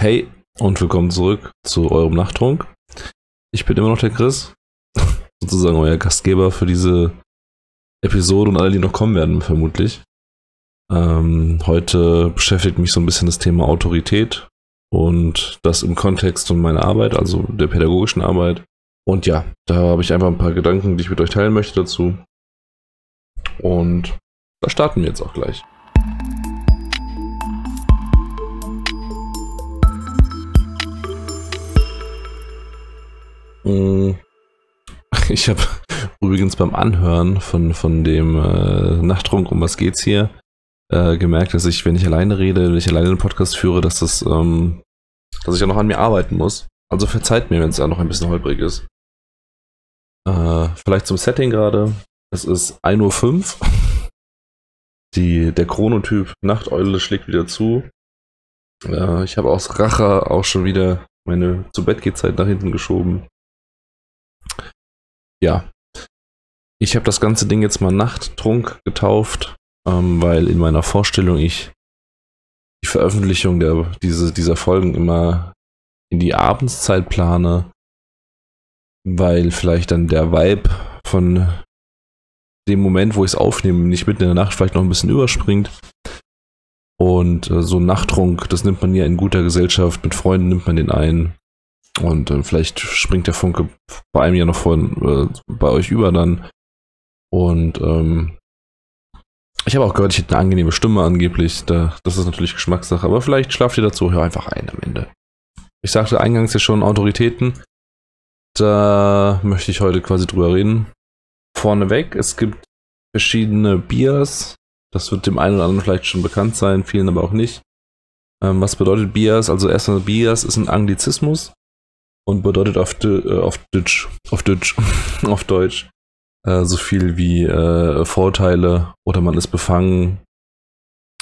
Hey und willkommen zurück zu eurem Nachttrunk. Ich bin immer noch der Chris, sozusagen euer Gastgeber für diese Episode und alle, die noch kommen werden, vermutlich. Ähm, heute beschäftigt mich so ein bisschen das Thema Autorität und das im Kontext von meiner Arbeit, also der pädagogischen Arbeit. Und ja, da habe ich einfach ein paar Gedanken, die ich mit euch teilen möchte dazu. Und da starten wir jetzt auch gleich. Ich habe übrigens beim Anhören von, von dem äh, Nachttrunk, um was geht's hier, äh, gemerkt, dass ich, wenn ich alleine rede, wenn ich alleine einen Podcast führe, dass das, ähm, dass ich ja noch an mir arbeiten muss. Also verzeiht mir, wenn es da noch ein bisschen holprig ist. Äh, vielleicht zum Setting gerade. Es ist 1.05 Uhr. Die, der Chronotyp Nachteule schlägt wieder zu. Äh, ich habe aus Rache auch schon wieder meine zu Bett Zeit nach hinten geschoben ja, ich habe das ganze Ding jetzt mal Nachttrunk getauft, ähm, weil in meiner Vorstellung ich die Veröffentlichung der, diese, dieser Folgen immer in die Abendszeit plane, weil vielleicht dann der Vibe von dem Moment, wo ich es aufnehme, nicht mitten in der Nacht vielleicht noch ein bisschen überspringt. Und äh, so ein Nachttrunk, das nimmt man ja in guter Gesellschaft, mit Freunden nimmt man den ein. Und äh, vielleicht springt der Funke bei einem ja noch von äh, bei euch über dann. Und ähm, ich habe auch gehört, ich hätte eine angenehme Stimme angeblich. Da, das ist natürlich Geschmackssache, aber vielleicht schlaft ihr dazu, hör einfach ein am Ende. Ich sagte eingangs ja schon Autoritäten. Da möchte ich heute quasi drüber reden. Vorneweg, es gibt verschiedene Bias. Das wird dem einen oder anderen vielleicht schon bekannt sein, vielen aber auch nicht. Ähm, was bedeutet Bias? Also erstmal Bias ist ein Anglizismus und bedeutet auf, äh, auf Deutsch, auf Deutsch, auf Deutsch äh, so viel wie äh, Vorteile oder man ist befangen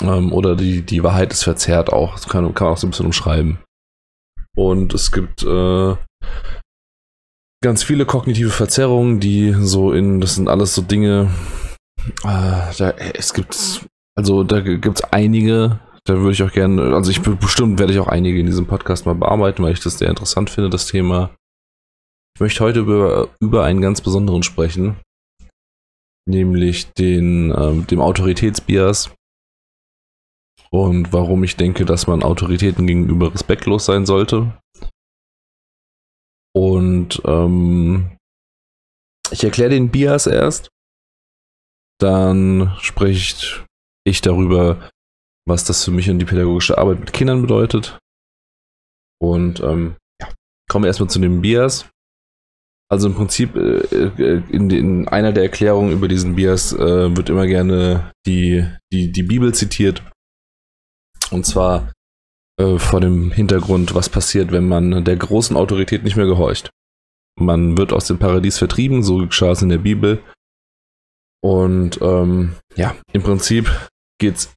ähm, oder die, die Wahrheit ist verzerrt auch. Das kann, kann man auch so ein bisschen umschreiben. Und es gibt äh, ganz viele kognitive Verzerrungen, die so in, das sind alles so Dinge, äh, da, es gibt, also da gibt es einige, da würde ich auch gerne, also ich bestimmt werde ich auch einige in diesem Podcast mal bearbeiten, weil ich das sehr interessant finde, das Thema. Ich möchte heute über, über einen ganz besonderen sprechen, nämlich den, ähm, dem Autoritätsbias und warum ich denke, dass man Autoritäten gegenüber respektlos sein sollte. Und ähm, ich erkläre den Bias erst, dann spreche ich darüber, was das für mich und die pädagogische Arbeit mit Kindern bedeutet. Und ähm, ja, kommen wir erstmal zu dem Bias. Also im Prinzip äh, äh, in, in, einer der Erklärungen über diesen Bias äh, wird immer gerne die, die, die Bibel zitiert. Und zwar äh, vor dem Hintergrund, was passiert, wenn man der großen Autorität nicht mehr gehorcht. Man wird aus dem Paradies vertrieben, so geschah es in der Bibel. Und ähm, ja, im Prinzip geht es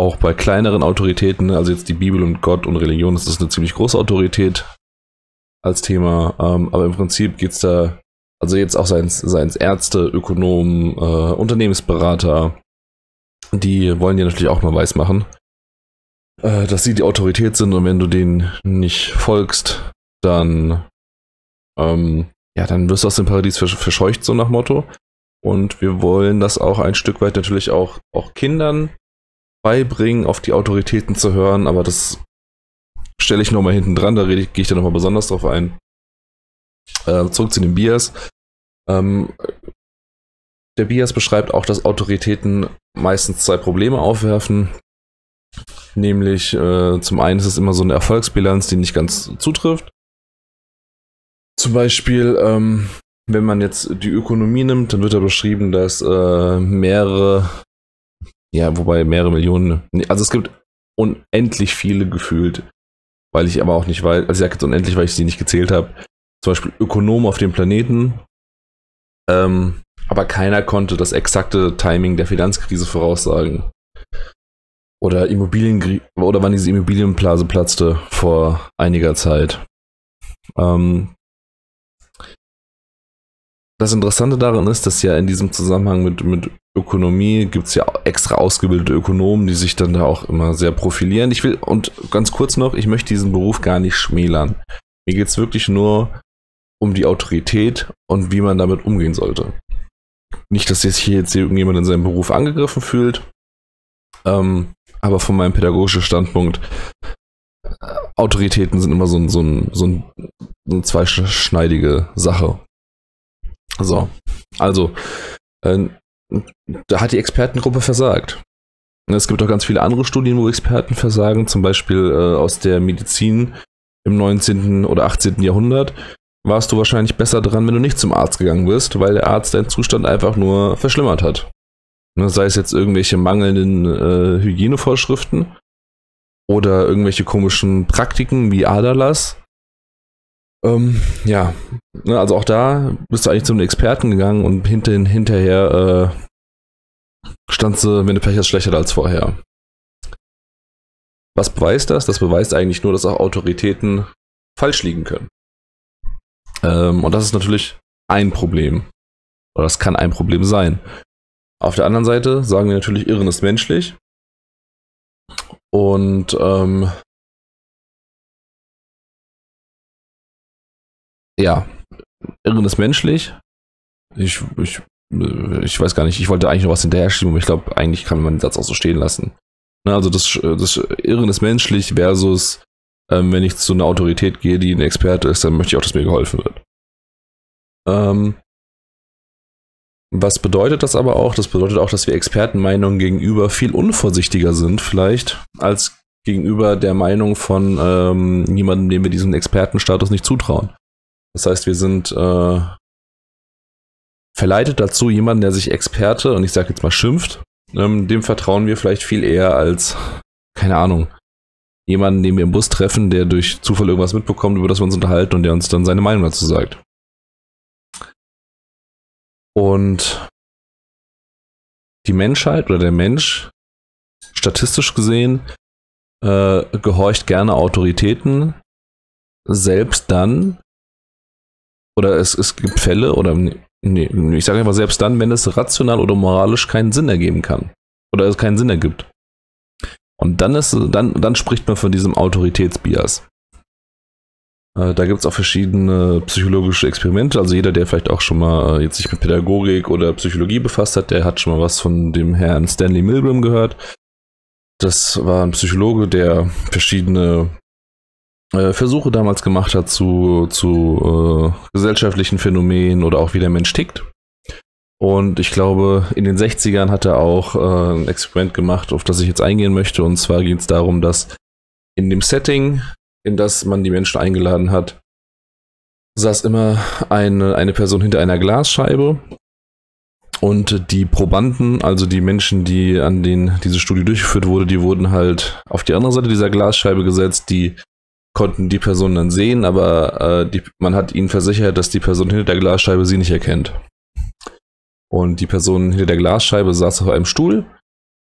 auch bei kleineren Autoritäten, also jetzt die Bibel und Gott und Religion, das ist eine ziemlich große Autorität als Thema. Ähm, aber im Prinzip geht es da, also jetzt auch seien es Ärzte, Ökonomen, äh, Unternehmensberater, die wollen dir natürlich auch mal weismachen, äh, dass sie die Autorität sind und wenn du denen nicht folgst, dann, ähm, ja, dann wirst du aus dem Paradies verscheucht, so nach Motto. Und wir wollen das auch ein Stück weit natürlich auch, auch Kindern beibringen, auf die Autoritäten zu hören, aber das stelle ich nochmal hinten dran, da gehe ich da nochmal besonders drauf ein. Äh, zurück zu dem Bias. Ähm, der Bias beschreibt auch, dass Autoritäten meistens zwei Probleme aufwerfen. Nämlich, äh, zum einen ist es immer so eine Erfolgsbilanz, die nicht ganz zutrifft. Zum Beispiel, ähm, wenn man jetzt die Ökonomie nimmt, dann wird da beschrieben, dass äh, mehrere ja, wobei mehrere Millionen. Also es gibt unendlich viele gefühlt, weil ich aber auch nicht weiß, also ich sage unendlich, weil ich sie nicht gezählt habe. Zum Beispiel Ökonomen auf dem Planeten. Ähm, aber keiner konnte das exakte Timing der Finanzkrise voraussagen. Oder Immobilien oder wann diese Immobilienblase platzte vor einiger Zeit. Ähm, das Interessante daran ist, dass ja in diesem Zusammenhang mit, mit Ökonomie gibt es ja extra ausgebildete Ökonomen, die sich dann da auch immer sehr profilieren. Ich will, und ganz kurz noch, ich möchte diesen Beruf gar nicht schmälern. Mir geht es wirklich nur um die Autorität und wie man damit umgehen sollte. Nicht, dass jetzt hier jetzt irgendjemand in seinem Beruf angegriffen fühlt, ähm, aber von meinem pädagogischen Standpunkt, äh, Autoritäten sind immer so ein, so ein, so ein, so eine zweischneidige Sache. So, also, äh, da hat die Expertengruppe versagt. Es gibt auch ganz viele andere Studien, wo Experten versagen, zum Beispiel äh, aus der Medizin im 19. oder 18. Jahrhundert. Warst du wahrscheinlich besser dran, wenn du nicht zum Arzt gegangen bist, weil der Arzt deinen Zustand einfach nur verschlimmert hat. Ne, sei es jetzt irgendwelche mangelnden äh, Hygienevorschriften oder irgendwelche komischen Praktiken wie Aderlass. Ähm, ja, ne, also auch da bist du eigentlich zum Experten gegangen und hinter, hinterher äh, standst du, wenn du Pech hast, schlechter als vorher. Was beweist das? Das beweist eigentlich nur, dass auch Autoritäten falsch liegen können. Ähm, und das ist natürlich ein Problem. Oder das kann ein Problem sein. Auf der anderen Seite sagen wir natürlich, Irren ist menschlich. Und ähm, ja, Irren ist menschlich. Ich, ich, ich weiß gar nicht, ich wollte eigentlich noch was hinterher schieben, aber ich glaube, eigentlich kann man den Satz auch so stehen lassen. Ne, also das, das Irren ist menschlich versus, ähm, wenn ich zu einer Autorität gehe, die ein Experte ist, dann möchte ich auch, dass mir geholfen wird. Ähm, was bedeutet das aber auch? Das bedeutet auch, dass wir Expertenmeinungen gegenüber viel unvorsichtiger sind, vielleicht, als gegenüber der Meinung von ähm, jemandem, dem wir diesen Expertenstatus nicht zutrauen. Das heißt, wir sind äh, verleitet dazu, jemanden, der sich Experte, und ich sage jetzt mal schimpft, ähm, dem vertrauen wir vielleicht viel eher als, keine Ahnung, jemanden, den wir im Bus treffen, der durch Zufall irgendwas mitbekommt, über das wir uns unterhalten und der uns dann seine Meinung dazu sagt. Und die Menschheit oder der Mensch, statistisch gesehen, äh, gehorcht gerne Autoritäten, selbst dann, oder es, es gibt Fälle, oder nee, ich sage einfach selbst dann, wenn es rational oder moralisch keinen Sinn ergeben kann. Oder es keinen Sinn ergibt. Und dann ist, dann, dann spricht man von diesem Autoritätsbias. Äh, da gibt es auch verschiedene psychologische Experimente. Also jeder, der vielleicht auch schon mal äh, jetzt sich mit Pädagogik oder Psychologie befasst hat, der hat schon mal was von dem Herrn Stanley Milgram gehört. Das war ein Psychologe, der verschiedene äh, Versuche damals gemacht hat zu, zu äh, gesellschaftlichen Phänomenen oder auch wie der Mensch tickt. Und ich glaube, in den 60ern hat er auch äh, ein Experiment gemacht, auf das ich jetzt eingehen möchte. Und zwar geht es darum, dass in dem Setting in das man die Menschen eingeladen hat, saß immer eine, eine Person hinter einer Glasscheibe und die Probanden, also die Menschen, die an denen diese Studie durchgeführt wurde, die wurden halt auf die andere Seite dieser Glasscheibe gesetzt, die konnten die Person dann sehen, aber äh, die, man hat ihnen versichert, dass die Person hinter der Glasscheibe sie nicht erkennt. Und die Person hinter der Glasscheibe saß auf einem Stuhl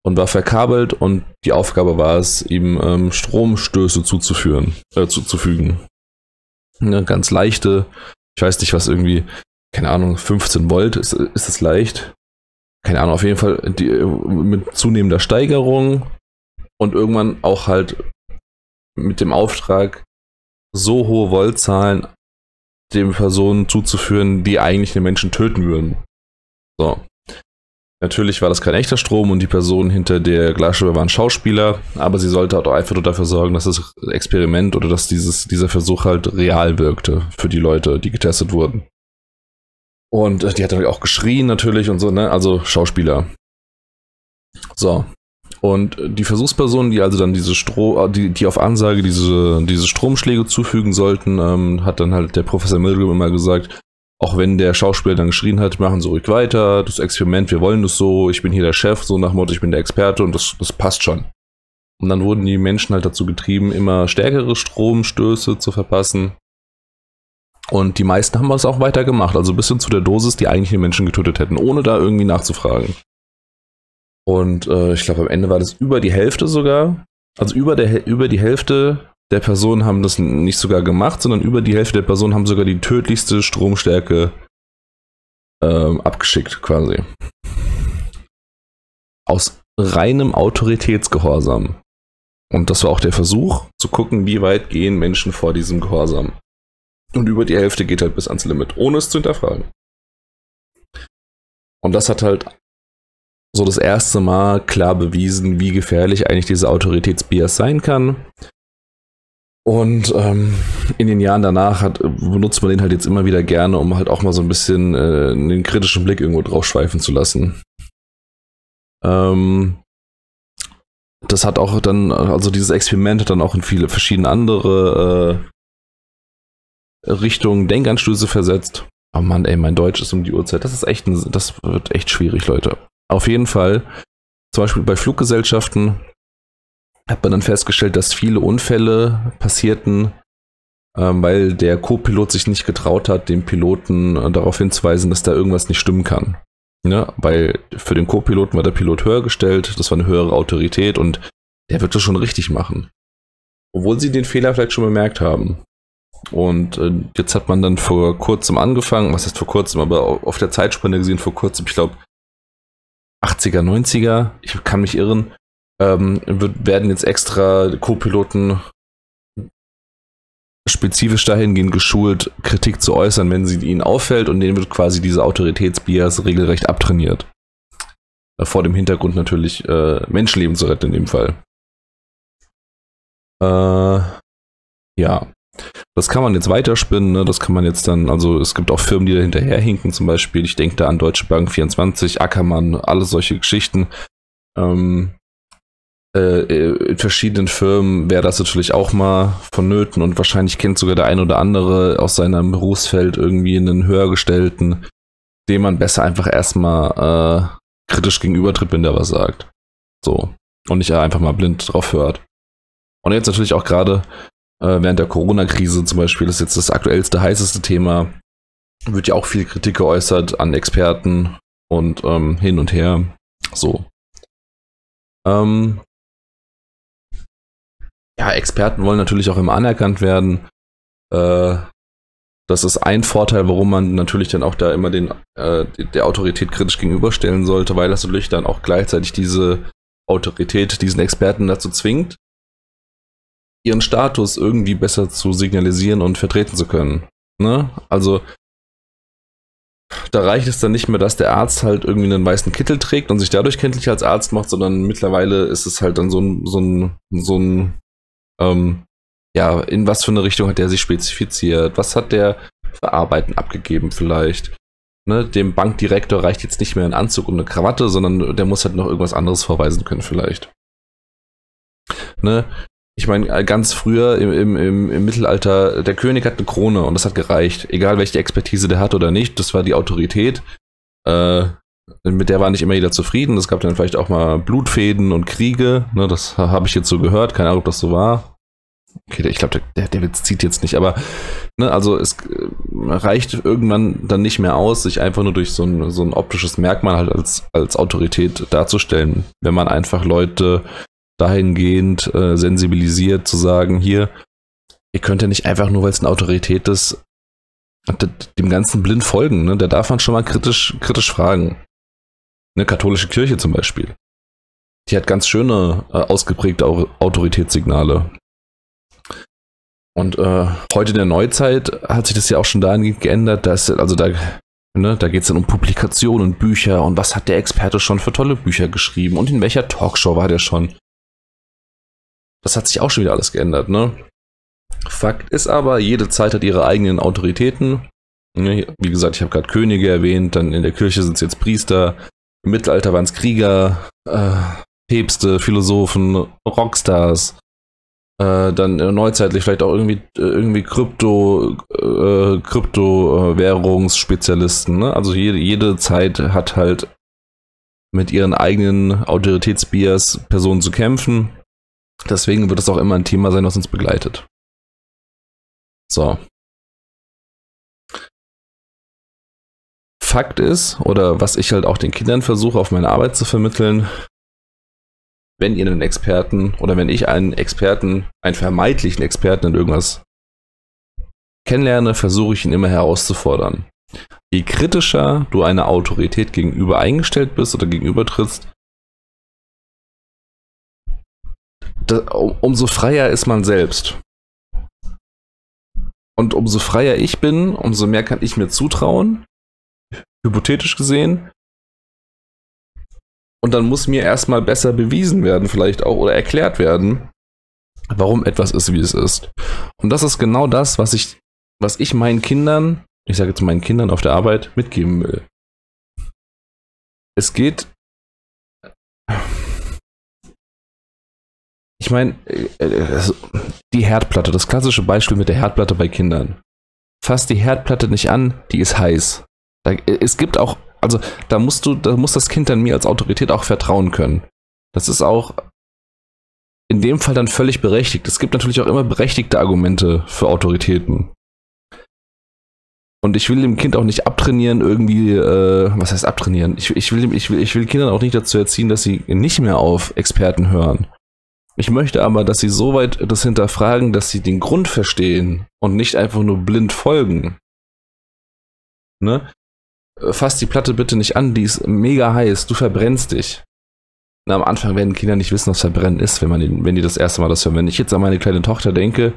und war verkabelt und die Aufgabe war es, ihm ähm, Stromstöße zuzuführen, äh, zuzufügen. Eine ganz leichte, ich weiß nicht, was irgendwie, keine Ahnung, 15 Volt, ist, ist das leicht? Keine Ahnung, auf jeden Fall die, mit zunehmender Steigerung und irgendwann auch halt mit dem Auftrag, so hohe Voltzahlen den Personen zuzuführen, die eigentlich den Menschen töten würden. So. Natürlich war das kein echter Strom und die Person hinter der Glasscheibe war ein Schauspieler, aber sie sollte auch einfach nur dafür sorgen, dass das Experiment oder dass dieses, dieser Versuch halt real wirkte für die Leute, die getestet wurden. Und äh, die hat dann auch geschrien natürlich und so, ne? Also Schauspieler. So. Und die Versuchspersonen, die also dann diese Strom, die, die auf Ansage diese, diese Stromschläge zufügen sollten, ähm, hat dann halt der Professor Milgram immer gesagt, auch wenn der Schauspieler dann geschrien hat, machen Sie ruhig weiter, das Experiment, wir wollen das so, ich bin hier der Chef, so nach Motto, ich bin der Experte und das, das passt schon. Und dann wurden die Menschen halt dazu getrieben, immer stärkere Stromstöße zu verpassen. Und die meisten haben das auch weiter gemacht, also bis hin zu der Dosis, die eigentlich die Menschen getötet hätten, ohne da irgendwie nachzufragen. Und äh, ich glaube, am Ende war das über die Hälfte sogar. Also über, der, über die Hälfte der Personen haben das nicht sogar gemacht, sondern über die Hälfte der Personen haben sogar die tödlichste Stromstärke ähm, abgeschickt, quasi. aus reinem Autoritätsgehorsam. Und das war auch der Versuch, zu gucken, wie weit gehen Menschen vor diesem Gehorsam. Und über die Hälfte geht halt bis ans Limit, ohne es zu hinterfragen. Und das hat halt so das erste Mal klar bewiesen, wie gefährlich eigentlich diese Autoritätsbias sein kann. Und ähm, in den Jahren danach hat, benutzt man den halt jetzt immer wieder gerne, um halt auch mal so ein bisschen äh, den kritischen Blick irgendwo drauf schweifen zu lassen. Ähm, das hat auch dann, also dieses Experiment hat dann auch in viele verschiedene andere äh, Richtungen Denkanstöße versetzt. Oh Mann, ey, mein Deutsch ist um die Uhrzeit. Das ist echt, ein, das wird echt schwierig, Leute. Auf jeden Fall, zum Beispiel bei Fluggesellschaften hat man dann festgestellt, dass viele Unfälle passierten, ähm, weil der Co-Pilot sich nicht getraut hat, den Piloten äh, darauf hinzuweisen, dass da irgendwas nicht stimmen kann. Ne? Weil für den Co-Piloten war der Pilot höher gestellt, das war eine höhere Autorität und der wird das schon richtig machen. Obwohl sie den Fehler vielleicht schon bemerkt haben. Und äh, jetzt hat man dann vor kurzem angefangen, was heißt vor kurzem, aber auf der Zeitspanne gesehen vor kurzem, ich glaube 80er, 90er, ich kann mich irren, ähm, wird, werden jetzt extra Co-Piloten spezifisch dahingehend geschult, Kritik zu äußern, wenn sie ihnen auffällt und denen wird quasi diese Autoritätsbias regelrecht abtrainiert. Äh, vor dem Hintergrund natürlich äh, Menschenleben zu retten in dem Fall. Äh, ja. Das kann man jetzt weiterspinnen, ne? das kann man jetzt dann, also es gibt auch Firmen, die da hinterherhinken, zum Beispiel, ich denke da an Deutsche Bank 24, Ackermann, alle solche Geschichten. Ähm, äh, in verschiedenen Firmen wäre das natürlich auch mal vonnöten und wahrscheinlich kennt sogar der ein oder andere aus seinem Berufsfeld irgendwie einen höhergestellten, dem man besser einfach erstmal äh, kritisch gegenübertritt, wenn der was sagt. So. Und nicht einfach mal blind drauf hört. Und jetzt natürlich auch gerade äh, während der Corona-Krise zum Beispiel, ist jetzt das aktuellste, heißeste Thema, wird ja auch viel Kritik geäußert an Experten und ähm, hin und her. So. Ähm, ja, Experten wollen natürlich auch immer anerkannt werden. Äh, das ist ein Vorteil, warum man natürlich dann auch da immer den, äh, der Autorität kritisch gegenüberstellen sollte, weil das natürlich dann auch gleichzeitig diese Autorität, diesen Experten dazu zwingt, ihren Status irgendwie besser zu signalisieren und vertreten zu können. Ne? Also da reicht es dann nicht mehr, dass der Arzt halt irgendwie einen weißen Kittel trägt und sich dadurch kenntlich als Arzt macht, sondern mittlerweile ist es halt dann so ein, so ein, so ein ähm, ja, in was für eine Richtung hat der sich spezifiziert? Was hat der für Arbeiten abgegeben vielleicht? Ne, dem Bankdirektor reicht jetzt nicht mehr ein Anzug und eine Krawatte, sondern der muss halt noch irgendwas anderes vorweisen können vielleicht. Ne? Ich meine, äh, ganz früher im, im, im, im, Mittelalter, der König hat eine Krone und das hat gereicht. Egal welche Expertise der hat oder nicht, das war die Autorität. Äh, mit der war nicht immer jeder zufrieden. Es gab dann vielleicht auch mal Blutfäden und Kriege. Ne, das habe ich jetzt so gehört. Keine Ahnung, ob das so war. Okay, ich glaube, der, der Witz zieht jetzt nicht, aber ne, also es äh, reicht irgendwann dann nicht mehr aus, sich einfach nur durch so ein, so ein optisches Merkmal halt als, als Autorität darzustellen. Wenn man einfach Leute dahingehend äh, sensibilisiert, zu sagen, hier, ihr könnt ja nicht einfach nur, weil es eine Autorität ist, dem Ganzen blind folgen. Ne? Da darf man schon mal kritisch, kritisch fragen. Eine katholische Kirche zum Beispiel. Die hat ganz schöne, äh, ausgeprägte Autoritätssignale. Und äh, heute in der Neuzeit hat sich das ja auch schon dahingehend geändert, dass, also da, ne, da geht es dann um Publikationen Bücher und was hat der Experte schon für tolle Bücher geschrieben und in welcher Talkshow war der schon. Das hat sich auch schon wieder alles geändert, ne? Fakt ist aber, jede Zeit hat ihre eigenen Autoritäten. Ne, wie gesagt, ich habe gerade Könige erwähnt, dann in der Kirche sind es jetzt Priester, im Mittelalter waren es Krieger, äh, Päpste, Philosophen, Rockstars, äh, dann äh, neuzeitlich vielleicht auch irgendwie, äh, irgendwie Krypto, äh, Kryptowährungsspezialisten. Ne? Also jede, jede Zeit hat halt mit ihren eigenen Autoritätsbias Personen zu kämpfen. Deswegen wird es auch immer ein Thema sein, was uns begleitet. So. Fakt ist, oder was ich halt auch den Kindern versuche, auf meine Arbeit zu vermitteln, wenn ihr einen Experten oder wenn ich einen Experten, einen vermeintlichen Experten in irgendwas kennenlerne, versuche ich ihn immer herauszufordern. Je kritischer du einer Autorität gegenüber eingestellt bist oder gegenüber umso freier ist man selbst. Und umso freier ich bin, umso mehr kann ich mir zutrauen, hypothetisch gesehen. Und dann muss mir erstmal besser bewiesen werden, vielleicht auch, oder erklärt werden, warum etwas ist, wie es ist. Und das ist genau das, was ich, was ich meinen Kindern, ich sage jetzt meinen Kindern auf der Arbeit, mitgeben will. Es geht. Ich meine, äh, äh, die Herdplatte, das klassische Beispiel mit der Herdplatte bei Kindern. Fass die Herdplatte nicht an, die ist heiß. es gibt auch, also da musst du, da muss das Kind dann mir als Autorität auch vertrauen können. Das ist auch in dem Fall dann völlig berechtigt. Es gibt natürlich auch immer berechtigte Argumente für Autoritäten. Und ich will dem Kind auch nicht abtrainieren, irgendwie, äh, was heißt abtrainieren? Ich, ich, will, ich, will, ich will Kindern auch nicht dazu erziehen, dass sie nicht mehr auf Experten hören. Ich möchte aber, dass sie so weit das hinterfragen, dass sie den Grund verstehen und nicht einfach nur blind folgen. Ne? Fass die Platte bitte nicht an, die ist mega heiß, du verbrennst dich. Na, am Anfang werden Kinder nicht wissen, was Verbrennen ist, wenn, man wenn die das erste Mal das hören. Wenn ich jetzt an meine kleine Tochter denke,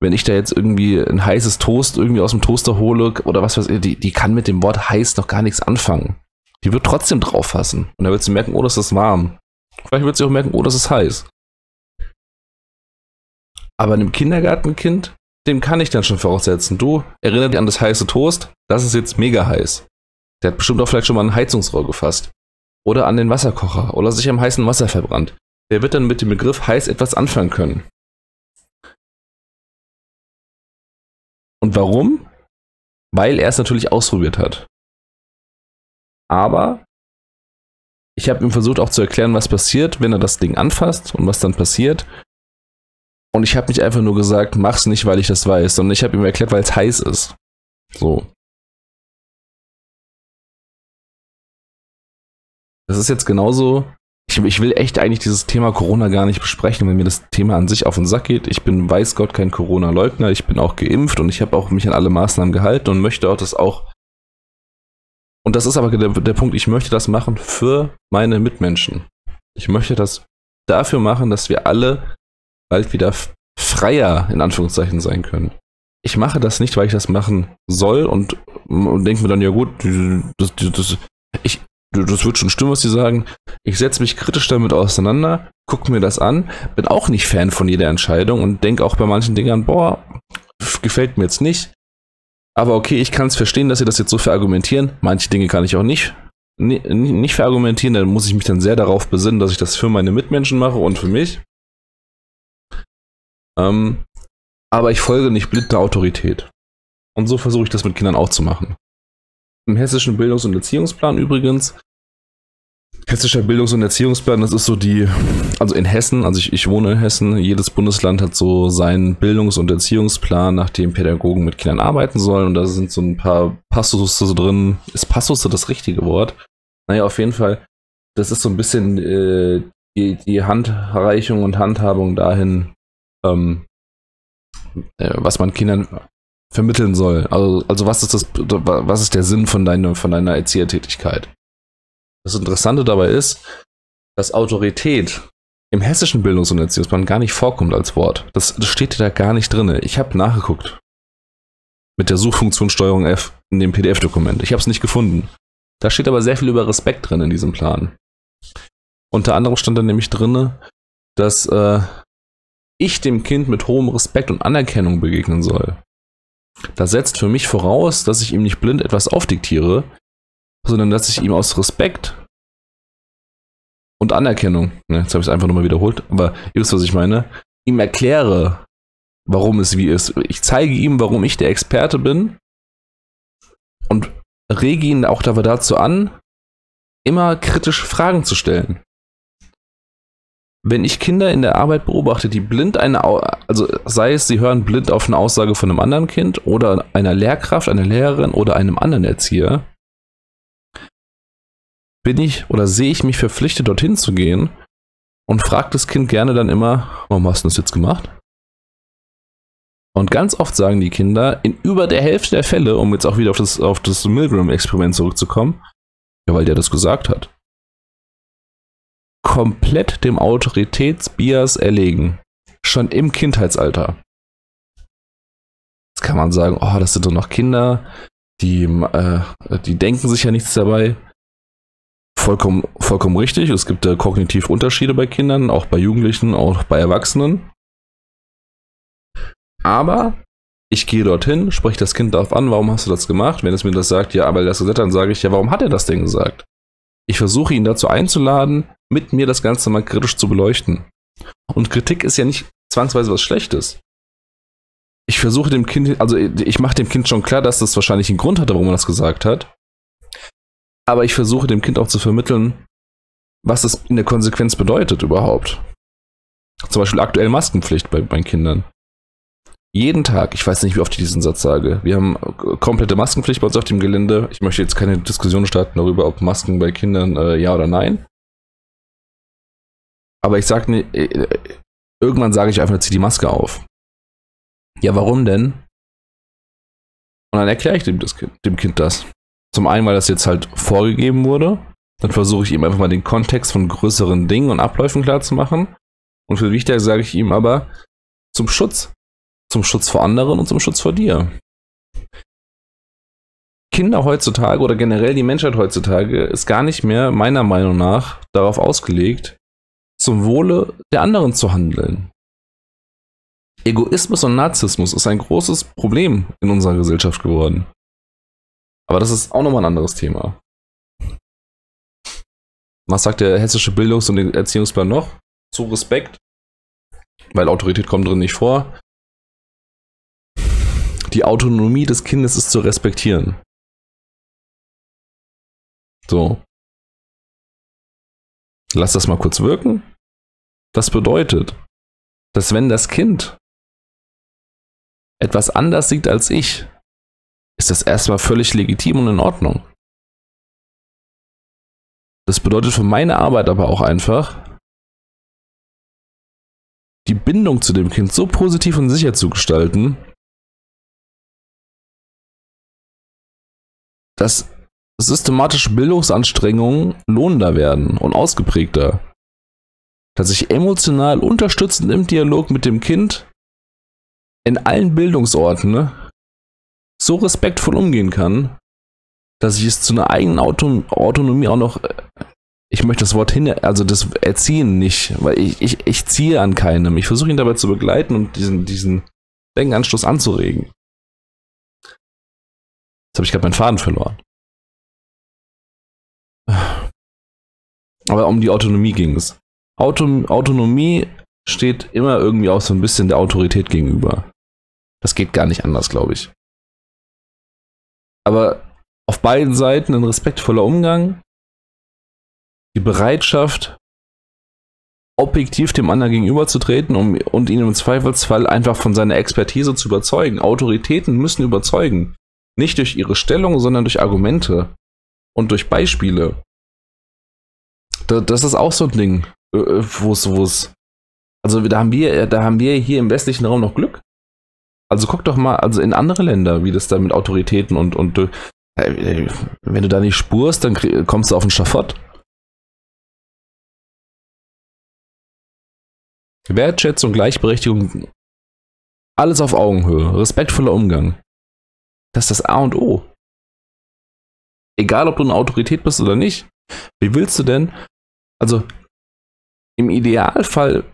wenn ich da jetzt irgendwie ein heißes Toast irgendwie aus dem Toaster hole oder was weiß ich, die, die kann mit dem Wort heiß noch gar nichts anfangen. Die wird trotzdem drauf fassen. Und dann wird sie merken, oh, das ist warm. Vielleicht wird sie auch merken, oh, das ist heiß. Aber einem Kindergartenkind, dem kann ich dann schon voraussetzen. Du, erinnere dich an das heiße Toast, das ist jetzt mega heiß. Der hat bestimmt auch vielleicht schon mal ein Heizungsrohr gefasst oder an den Wasserkocher oder sich am heißen Wasser verbrannt. Der wird dann mit dem Begriff heiß etwas anfangen können. Und warum? Weil er es natürlich ausprobiert hat. Aber ich habe ihm versucht auch zu erklären, was passiert, wenn er das Ding anfasst und was dann passiert. Und ich habe nicht einfach nur gesagt, mach's nicht, weil ich das weiß, sondern ich habe ihm erklärt, weil es heiß ist. So. Das ist jetzt genauso. Ich, ich, will echt eigentlich dieses Thema Corona gar nicht besprechen, wenn mir das Thema an sich auf den Sack geht. Ich bin, weiß Gott, kein Corona-Leugner. Ich bin auch geimpft und ich habe auch mich an alle Maßnahmen gehalten und möchte auch das auch. Und das ist aber der, der Punkt, ich möchte das machen für meine Mitmenschen. Ich möchte das dafür machen, dass wir alle bald wieder freier in Anführungszeichen sein können. Ich mache das nicht, weil ich das machen soll und, und denke mir dann, ja gut, das, das, ich, das wird schon stimmen, was sie sagen. Ich setze mich kritisch damit auseinander, gucke mir das an, bin auch nicht Fan von jeder Entscheidung und denke auch bei manchen Dingen, boah, gefällt mir jetzt nicht. Aber okay, ich kann es verstehen, dass sie das jetzt so verargumentieren. Manche Dinge kann ich auch nicht, nicht verargumentieren, dann muss ich mich dann sehr darauf besinnen, dass ich das für meine Mitmenschen mache und für mich. Ähm, aber ich folge nicht blind der Autorität. Und so versuche ich das mit Kindern auch zu machen. Im hessischen Bildungs- und Erziehungsplan übrigens. Hessischer Bildungs- und Erziehungsplan, das ist so die, also in Hessen, also ich, ich wohne in Hessen, jedes Bundesland hat so seinen Bildungs- und Erziehungsplan, nach dem Pädagogen mit Kindern arbeiten sollen. Und da sind so ein paar Passusse drin. Ist Passusse das richtige Wort? Naja, auf jeden Fall, das ist so ein bisschen äh, die, die Handreichung und Handhabung dahin, ähm, äh, was man Kindern vermitteln soll. Also, also was ist das, was ist der Sinn von deiner, von deiner Erziehertätigkeit? Das Interessante dabei ist, dass Autorität im hessischen Bildungs- und Erziehungsplan gar nicht vorkommt als Wort. Das, das steht da gar nicht drin. Ich habe nachgeguckt. Mit der Suchfunktion Steuerung F in dem PDF-Dokument. Ich habe es nicht gefunden. Da steht aber sehr viel über Respekt drin in diesem Plan. Unter anderem stand da nämlich drin, dass äh, ich dem Kind mit hohem Respekt und Anerkennung begegnen soll. Das setzt für mich voraus, dass ich ihm nicht blind etwas aufdiktiere, sondern dass ich ihm aus Respekt und Anerkennung, ne, jetzt habe ich es einfach nochmal wiederholt, aber ihr wisst, was ich meine, ihm erkläre, warum es wie ist. Ich zeige ihm, warum ich der Experte bin und rege ihn auch dazu an, immer kritische Fragen zu stellen wenn ich Kinder in der Arbeit beobachte, die blind eine, also sei es, sie hören blind auf eine Aussage von einem anderen Kind oder einer Lehrkraft, einer Lehrerin oder einem anderen Erzieher, bin ich oder sehe ich mich verpflichtet, dorthin zu gehen und frage das Kind gerne dann immer, warum hast du das jetzt gemacht? Und ganz oft sagen die Kinder, in über der Hälfte der Fälle, um jetzt auch wieder auf das, auf das Milgram-Experiment zurückzukommen, ja, weil der das gesagt hat. Komplett dem Autoritätsbias erlegen. Schon im Kindheitsalter. Jetzt kann man sagen, oh, das sind doch noch Kinder, die, äh, die denken sich ja nichts dabei. Vollkommen, vollkommen richtig. Es gibt äh, kognitiv Unterschiede bei Kindern, auch bei Jugendlichen, auch bei Erwachsenen. Aber ich gehe dorthin, spreche das Kind darauf an, warum hast du das gemacht? Wenn es mir das sagt, ja, aber das gesagt dann sage ich, ja, warum hat er das denn gesagt? Ich versuche ihn dazu einzuladen, mit mir das Ganze mal kritisch zu beleuchten. Und Kritik ist ja nicht zwangsweise was Schlechtes. Ich versuche dem Kind, also ich mache dem Kind schon klar, dass das wahrscheinlich einen Grund hatte, warum er das gesagt hat. Aber ich versuche dem Kind auch zu vermitteln, was es in der Konsequenz bedeutet überhaupt. Zum Beispiel aktuell Maskenpflicht bei meinen Kindern. Jeden Tag, ich weiß nicht, wie oft ich diesen Satz sage. Wir haben komplette Maskenpflicht bei uns auf dem Gelände. Ich möchte jetzt keine Diskussion starten darüber, ob Masken bei Kindern äh, ja oder nein. Aber ich sage nicht, äh, irgendwann sage ich einfach, zieh die Maske auf. Ja, warum denn? Und dann erkläre ich dem, das kind, dem Kind das. Zum einen, weil das jetzt halt vorgegeben wurde. Dann versuche ich ihm einfach mal den Kontext von größeren Dingen und Abläufen klar zu machen. Und viel wichtiger sage ich ihm aber zum Schutz. Zum Schutz vor anderen und zum Schutz vor dir. Kinder heutzutage oder generell die Menschheit heutzutage ist gar nicht mehr meiner Meinung nach darauf ausgelegt, zum Wohle der anderen zu handeln. Egoismus und Narzissmus ist ein großes Problem in unserer Gesellschaft geworden. Aber das ist auch nochmal ein anderes Thema. Was sagt der hessische Bildungs- und Erziehungsplan noch? Zu Respekt, weil Autorität kommt drin nicht vor. Die Autonomie des Kindes ist zu respektieren. So. Lass das mal kurz wirken. Das bedeutet, dass wenn das Kind etwas anders sieht als ich, ist das erstmal völlig legitim und in Ordnung. Das bedeutet für meine Arbeit aber auch einfach, die Bindung zu dem Kind so positiv und sicher zu gestalten, dass systematische Bildungsanstrengungen lohnender werden und ausgeprägter. Dass ich emotional unterstützend im Dialog mit dem Kind in allen Bildungsorten ne, so respektvoll umgehen kann, dass ich es zu einer eigenen Auto Autonomie auch noch, äh, ich möchte das Wort hin, also das Erziehen nicht, weil ich, ich, ich ziehe an keinem. Ich versuche ihn dabei zu begleiten und diesen, diesen Denkanstoß anzuregen. Jetzt habe ich gerade meinen Faden verloren. Aber um die Autonomie ging es. Auto Autonomie steht immer irgendwie auch so ein bisschen der Autorität gegenüber. Das geht gar nicht anders, glaube ich. Aber auf beiden Seiten ein respektvoller Umgang, die Bereitschaft, objektiv dem anderen gegenüberzutreten um, und ihn im Zweifelsfall einfach von seiner Expertise zu überzeugen. Autoritäten müssen überzeugen. Nicht durch ihre Stellung, sondern durch Argumente und durch Beispiele. das ist auch so ein Ding, wo es, wo es. Also da haben wir, da haben wir hier im westlichen Raum noch Glück. Also guck doch mal, also in andere Länder, wie das da mit Autoritäten und, und äh, wenn du da nicht spurst, dann kommst du auf den Schafott. Wertschätzung, Gleichberechtigung, alles auf Augenhöhe, respektvoller Umgang. Das ist das A und O. Egal, ob du eine Autorität bist oder nicht. Wie willst du denn, also im Idealfall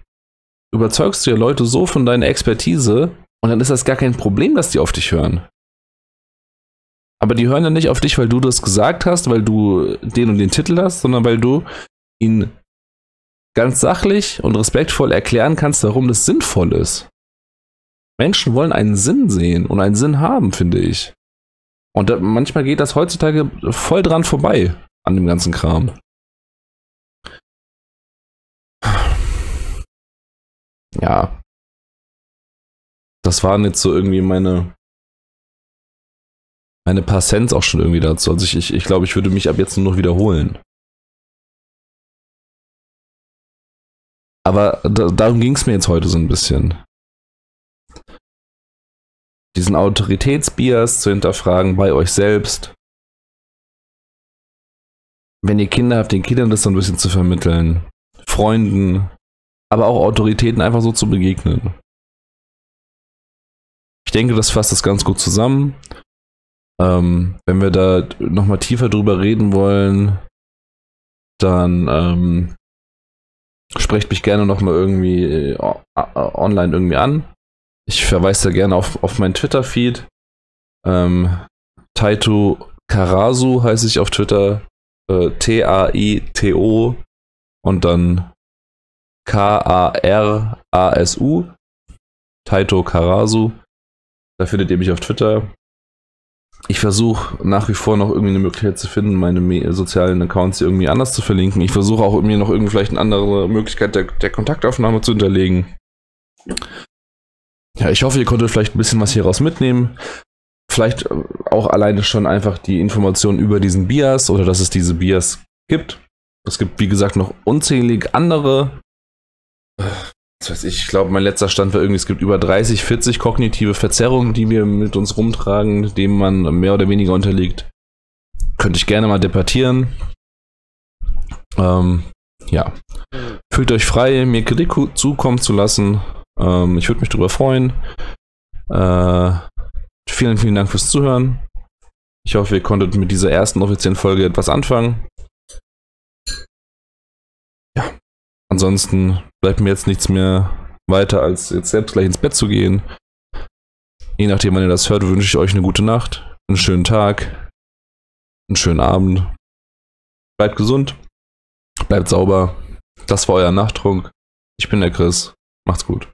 überzeugst du ja Leute so von deiner Expertise, und dann ist das gar kein Problem, dass die auf dich hören. Aber die hören ja nicht auf dich, weil du das gesagt hast, weil du den und den Titel hast, sondern weil du ihnen ganz sachlich und respektvoll erklären kannst, warum das sinnvoll ist. Menschen wollen einen Sinn sehen und einen Sinn haben, finde ich. Und da, manchmal geht das heutzutage voll dran vorbei an dem ganzen Kram. Ja, das waren jetzt so irgendwie meine, meine paar Cents auch schon irgendwie dazu. Also ich, ich, ich glaube, ich würde mich ab jetzt nur noch wiederholen. Aber da, darum ging es mir jetzt heute so ein bisschen. Diesen Autoritätsbias zu hinterfragen bei euch selbst. Wenn ihr Kinder habt, den Kindern das so ein bisschen zu vermitteln. Freunden, aber auch Autoritäten einfach so zu begegnen. Ich denke, das fasst das ganz gut zusammen. Ähm, wenn wir da nochmal tiefer drüber reden wollen, dann ähm, sprecht mich gerne nochmal irgendwie äh, online irgendwie an. Ich verweise da gerne auf, auf meinen Twitter-Feed. Ähm, Taito Karasu heiße ich auf Twitter. Äh, T-A-I-T-O und dann K-A-R-A-S-U. Taito Karasu. Da findet ihr mich auf Twitter. Ich versuche nach wie vor noch irgendwie eine Möglichkeit zu finden, meine sozialen Accounts irgendwie anders zu verlinken. Ich versuche auch irgendwie noch irgendwie vielleicht eine andere Möglichkeit der, der Kontaktaufnahme zu hinterlegen. Ja, ich hoffe, ihr konntet vielleicht ein bisschen was hieraus mitnehmen. Vielleicht äh, auch alleine schon einfach die Informationen über diesen Bias oder dass es diese Bias gibt. Es gibt, wie gesagt, noch unzählig andere. Was weiß ich, ich glaube, mein letzter Stand war irgendwie, es gibt über 30, 40 kognitive Verzerrungen, die wir mit uns rumtragen, denen man mehr oder weniger unterliegt. Könnte ich gerne mal debattieren. Ähm, ja. Fühlt euch frei, mir Kritik zukommen zu lassen. Ähm, ich würde mich darüber freuen. Äh, vielen, vielen Dank fürs Zuhören. Ich hoffe, ihr konntet mit dieser ersten offiziellen Folge etwas anfangen. Ja. Ansonsten bleibt mir jetzt nichts mehr weiter, als jetzt selbst gleich ins Bett zu gehen. Je nachdem, wann ihr das hört, wünsche ich euch eine gute Nacht, einen schönen Tag, einen schönen Abend. Bleibt gesund, bleibt sauber. Das war euer Nachttrunk. Ich bin der Chris. Macht's gut.